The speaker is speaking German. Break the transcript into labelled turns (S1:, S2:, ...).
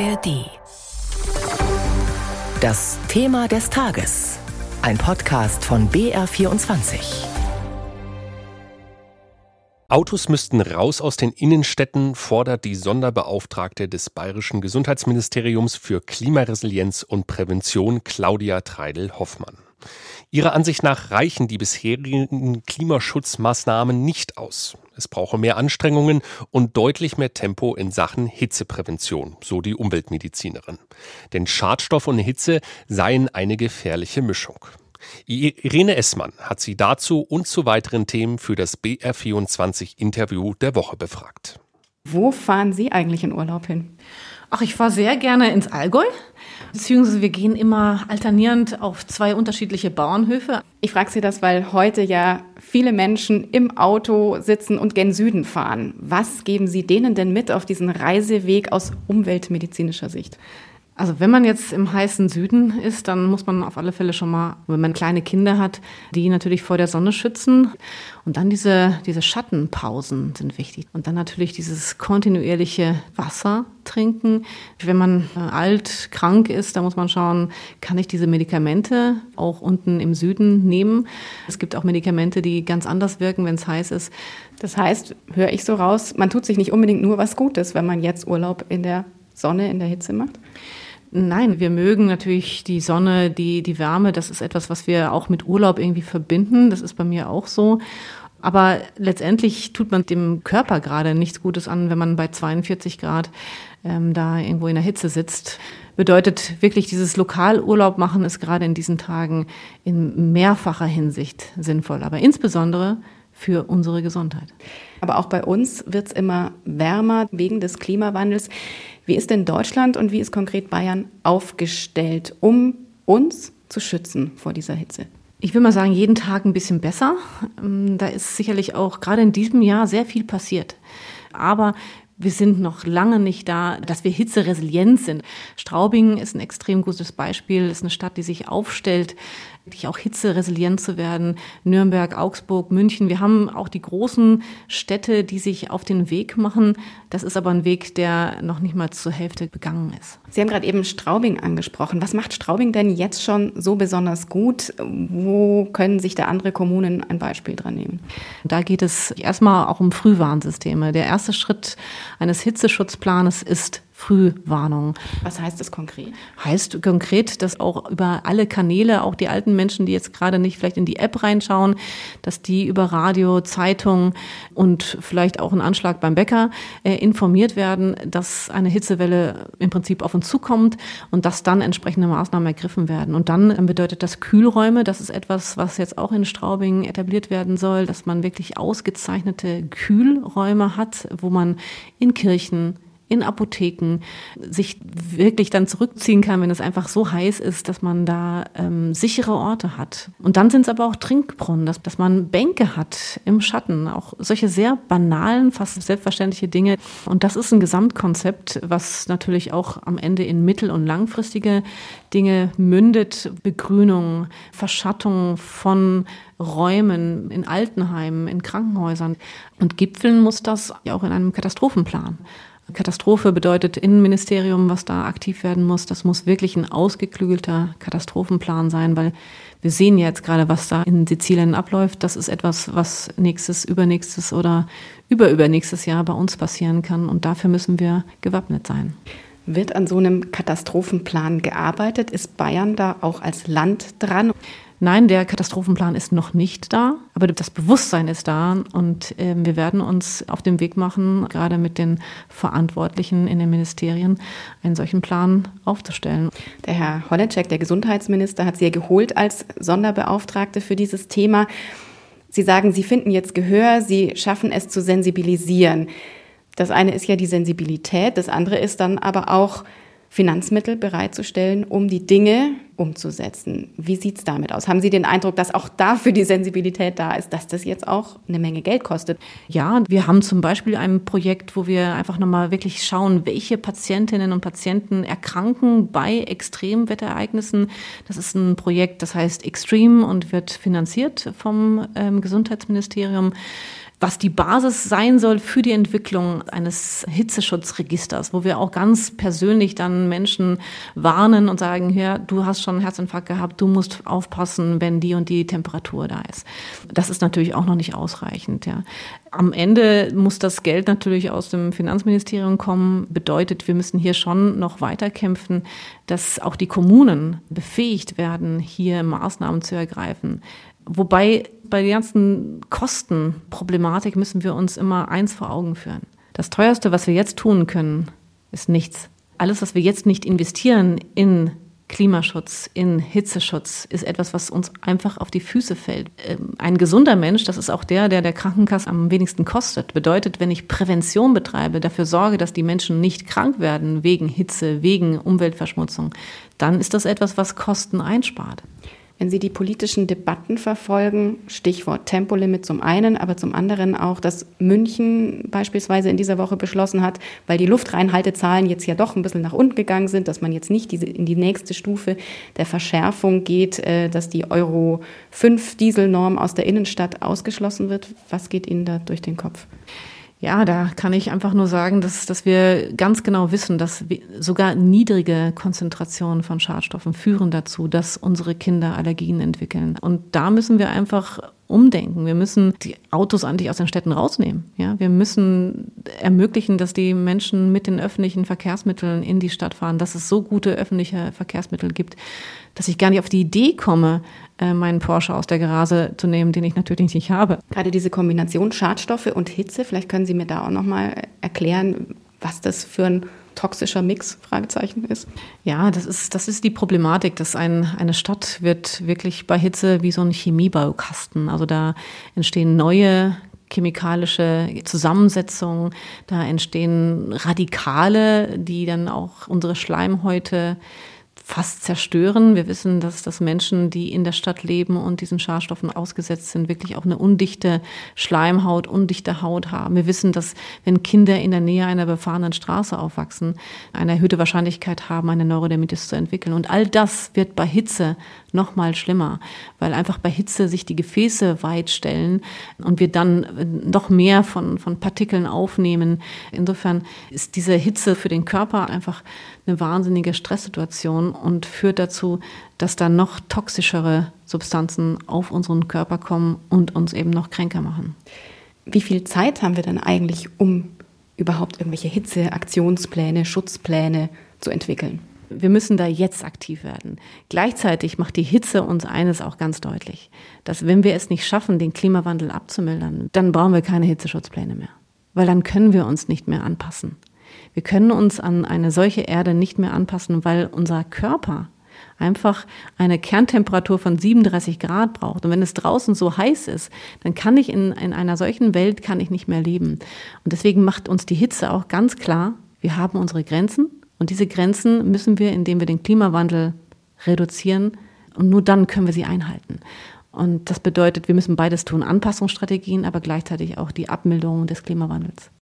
S1: ARD. Das Thema des Tages. Ein Podcast von BR24.
S2: Autos müssten raus aus den Innenstädten, fordert die Sonderbeauftragte des Bayerischen Gesundheitsministeriums für Klimaresilienz und Prävention Claudia Treidel-Hoffmann. Ihrer Ansicht nach reichen die bisherigen Klimaschutzmaßnahmen nicht aus. Es brauche mehr Anstrengungen und deutlich mehr Tempo in Sachen Hitzeprävention, so die Umweltmedizinerin. Denn Schadstoff und Hitze seien eine gefährliche Mischung. Irene Essmann hat sie dazu und zu weiteren Themen für das BR24 Interview der Woche befragt.
S3: Wo fahren Sie eigentlich in Urlaub hin?
S4: Ach, ich fahre sehr gerne ins Allgäu. Beziehungsweise wir gehen immer alternierend auf zwei unterschiedliche Bauernhöfe.
S3: Ich frage Sie das, weil heute ja viele Menschen im Auto sitzen und gen Süden fahren. Was geben Sie denen denn mit auf diesen Reiseweg aus umweltmedizinischer Sicht?
S4: Also wenn man jetzt im heißen Süden ist, dann muss man auf alle Fälle schon mal, wenn man kleine Kinder hat, die natürlich vor der Sonne schützen. Und dann diese, diese Schattenpausen sind wichtig. Und dann natürlich dieses kontinuierliche Wasser trinken. Wenn man äh, alt, krank ist, da muss man schauen, kann ich diese Medikamente auch unten im Süden nehmen. Es gibt auch Medikamente, die ganz anders wirken, wenn es heiß ist.
S3: Das heißt, höre ich so raus, man tut sich nicht unbedingt nur was Gutes, wenn man jetzt Urlaub in der Sonne, in der Hitze macht?
S4: Nein, wir mögen natürlich die Sonne, die, die Wärme. Das ist etwas, was wir auch mit Urlaub irgendwie verbinden. Das ist bei mir auch so. Aber letztendlich tut man dem Körper gerade nichts Gutes an, wenn man bei 42 Grad ähm, da irgendwo in der Hitze sitzt. Bedeutet wirklich, dieses Lokalurlaub machen ist gerade in diesen Tagen in mehrfacher Hinsicht sinnvoll. Aber insbesondere für unsere Gesundheit.
S3: Aber auch bei uns wird es immer wärmer wegen des Klimawandels. Wie ist denn Deutschland und wie ist konkret Bayern aufgestellt, um uns zu schützen vor dieser Hitze?
S4: Ich will mal sagen, jeden Tag ein bisschen besser. Ähm, da ist sicherlich auch gerade in diesem Jahr sehr viel passiert. Aber wir sind noch lange nicht da, dass wir hitzeresilient sind. Straubing ist ein extrem gutes Beispiel. Ist eine Stadt, die sich aufstellt, auch hitzeresilient zu werden. Nürnberg, Augsburg, München. Wir haben auch die großen Städte, die sich auf den Weg machen. Das ist aber ein Weg, der noch nicht mal zur Hälfte begangen ist.
S3: Sie haben gerade eben Straubing angesprochen. Was macht Straubing denn jetzt schon so besonders gut? Wo können sich da andere Kommunen ein Beispiel dran nehmen?
S4: Da geht es erstmal auch um Frühwarnsysteme. Der erste Schritt eines Hitzeschutzplanes ist Frühwarnung.
S3: Was heißt das konkret?
S4: Heißt konkret, dass auch über alle Kanäle, auch die alten Menschen, die jetzt gerade nicht vielleicht in die App reinschauen, dass die über Radio, Zeitung und vielleicht auch einen Anschlag beim Bäcker äh, informiert werden, dass eine Hitzewelle im Prinzip auf uns zukommt und dass dann entsprechende Maßnahmen ergriffen werden. Und dann bedeutet das Kühlräume, das ist etwas, was jetzt auch in Straubing etabliert werden soll, dass man wirklich ausgezeichnete Kühlräume hat, wo man in Kirchen, in Apotheken sich wirklich dann zurückziehen kann, wenn es einfach so heiß ist, dass man da ähm, sichere Orte hat. Und dann sind es aber auch Trinkbrunnen, dass, dass man Bänke hat im Schatten, auch solche sehr banalen, fast selbstverständliche Dinge. Und das ist ein Gesamtkonzept, was natürlich auch am Ende in mittel- und langfristige Dinge mündet. Begrünung, Verschattung von Räumen in Altenheimen, in Krankenhäusern. Und gipfeln muss das ja auch in einem Katastrophenplan. Katastrophe bedeutet Innenministerium, was da aktiv werden muss. Das muss wirklich ein ausgeklügelter Katastrophenplan sein, weil wir sehen ja jetzt gerade, was da in Sizilien abläuft. Das ist etwas, was nächstes, übernächstes oder überübernächstes Jahr bei uns passieren kann. Und dafür müssen wir gewappnet sein.
S3: Wird an so einem Katastrophenplan gearbeitet? Ist Bayern da auch als Land dran?
S4: Nein, der Katastrophenplan ist noch nicht da, aber das Bewusstsein ist da und äh, wir werden uns auf den Weg machen, gerade mit den Verantwortlichen in den Ministerien, einen solchen Plan aufzustellen.
S3: Der Herr Holleczek, der Gesundheitsminister, hat Sie ja geholt als Sonderbeauftragte für dieses Thema. Sie sagen, Sie finden jetzt Gehör, Sie schaffen es zu sensibilisieren. Das eine ist ja die Sensibilität, das andere ist dann aber auch Finanzmittel bereitzustellen, um die Dinge umzusetzen. Wie sieht es damit aus? Haben Sie den Eindruck, dass auch dafür die Sensibilität da ist, dass das jetzt auch eine Menge Geld kostet?
S4: Ja, wir haben zum Beispiel ein Projekt, wo wir einfach nochmal wirklich schauen, welche Patientinnen und Patienten erkranken bei Extremwetterereignissen. Das ist ein Projekt, das heißt Extreme und wird finanziert vom ähm, Gesundheitsministerium. Was die Basis sein soll für die Entwicklung eines Hitzeschutzregisters, wo wir auch ganz persönlich dann Menschen warnen und sagen, ja, du hast schon einen Herzinfarkt gehabt, du musst aufpassen, wenn die und die Temperatur da ist. Das ist natürlich auch noch nicht ausreichend. Ja. Am Ende muss das Geld natürlich aus dem Finanzministerium kommen, bedeutet, wir müssen hier schon noch weiter kämpfen, dass auch die Kommunen befähigt werden, hier Maßnahmen zu ergreifen. Wobei bei der ganzen Kostenproblematik müssen wir uns immer eins vor Augen führen. Das teuerste, was wir jetzt tun können, ist nichts. Alles, was wir jetzt nicht investieren in Klimaschutz, in Hitzeschutz, ist etwas, was uns einfach auf die Füße fällt. Ähm, ein gesunder Mensch, das ist auch der, der der Krankenkasse am wenigsten kostet. Bedeutet, wenn ich Prävention betreibe, dafür sorge, dass die Menschen nicht krank werden wegen Hitze, wegen Umweltverschmutzung, dann ist das etwas, was Kosten einspart.
S3: Wenn Sie die politischen Debatten verfolgen, Stichwort Tempolimit zum einen, aber zum anderen auch, dass München beispielsweise in dieser Woche beschlossen hat, weil die Luftreinhaltezahlen jetzt ja doch ein bisschen nach unten gegangen sind, dass man jetzt nicht diese, in die nächste Stufe der Verschärfung geht, äh, dass die Euro 5 Dieselnorm aus der Innenstadt ausgeschlossen wird. Was geht Ihnen da durch den Kopf?
S4: Ja, da kann ich einfach nur sagen, dass, dass wir ganz genau wissen, dass sogar niedrige Konzentrationen von Schadstoffen führen dazu, dass unsere Kinder Allergien entwickeln. Und da müssen wir einfach umdenken. Wir müssen die Autos eigentlich aus den Städten rausnehmen. Ja, wir müssen ermöglichen, dass die Menschen mit den öffentlichen Verkehrsmitteln in die Stadt fahren, dass es so gute öffentliche Verkehrsmittel gibt, dass ich gar nicht auf die Idee komme, äh, meinen Porsche aus der Garage zu nehmen, den ich natürlich nicht habe.
S3: Gerade diese Kombination Schadstoffe und Hitze, vielleicht können Sie mir da auch noch mal erklären, was das für ein toxischer Mix Fragezeichen ist.
S4: Ja, das ist das ist die Problematik, dass ein, eine Stadt wird wirklich bei Hitze wie so ein Chemiebaukasten. Also da entstehen neue chemikalische Zusammensetzungen, da entstehen Radikale, die dann auch unsere Schleimhäute fast zerstören. Wir wissen, dass, dass Menschen, die in der Stadt leben und diesen Schadstoffen ausgesetzt sind, wirklich auch eine undichte Schleimhaut, undichte Haut haben. Wir wissen, dass wenn Kinder in der Nähe einer befahrenen Straße aufwachsen, eine erhöhte Wahrscheinlichkeit haben, eine Neurodermitis zu entwickeln. Und all das wird bei Hitze noch mal schlimmer, weil einfach bei Hitze sich die Gefäße weit stellen und wir dann noch mehr von, von Partikeln aufnehmen. Insofern ist diese Hitze für den Körper einfach eine wahnsinnige Stresssituation und führt dazu, dass dann noch toxischere Substanzen auf unseren Körper kommen und uns eben noch kränker machen.
S3: Wie viel Zeit haben wir denn eigentlich, um überhaupt irgendwelche Hitzeaktionspläne, Schutzpläne zu entwickeln?
S4: Wir müssen da jetzt aktiv werden. Gleichzeitig macht die Hitze uns eines auch ganz deutlich, dass wenn wir es nicht schaffen, den Klimawandel abzumildern, dann brauchen wir keine Hitzeschutzpläne mehr, weil dann können wir uns nicht mehr anpassen. Wir können uns an eine solche Erde nicht mehr anpassen, weil unser Körper einfach eine Kerntemperatur von 37 Grad braucht. Und wenn es draußen so heiß ist, dann kann ich in, in einer solchen Welt kann ich nicht mehr leben. Und deswegen macht uns die Hitze auch ganz klar, wir haben unsere Grenzen und diese Grenzen müssen wir, indem wir den Klimawandel reduzieren und nur dann können wir sie einhalten. Und das bedeutet, wir müssen beides tun, Anpassungsstrategien, aber gleichzeitig auch die Abmilderung des Klimawandels.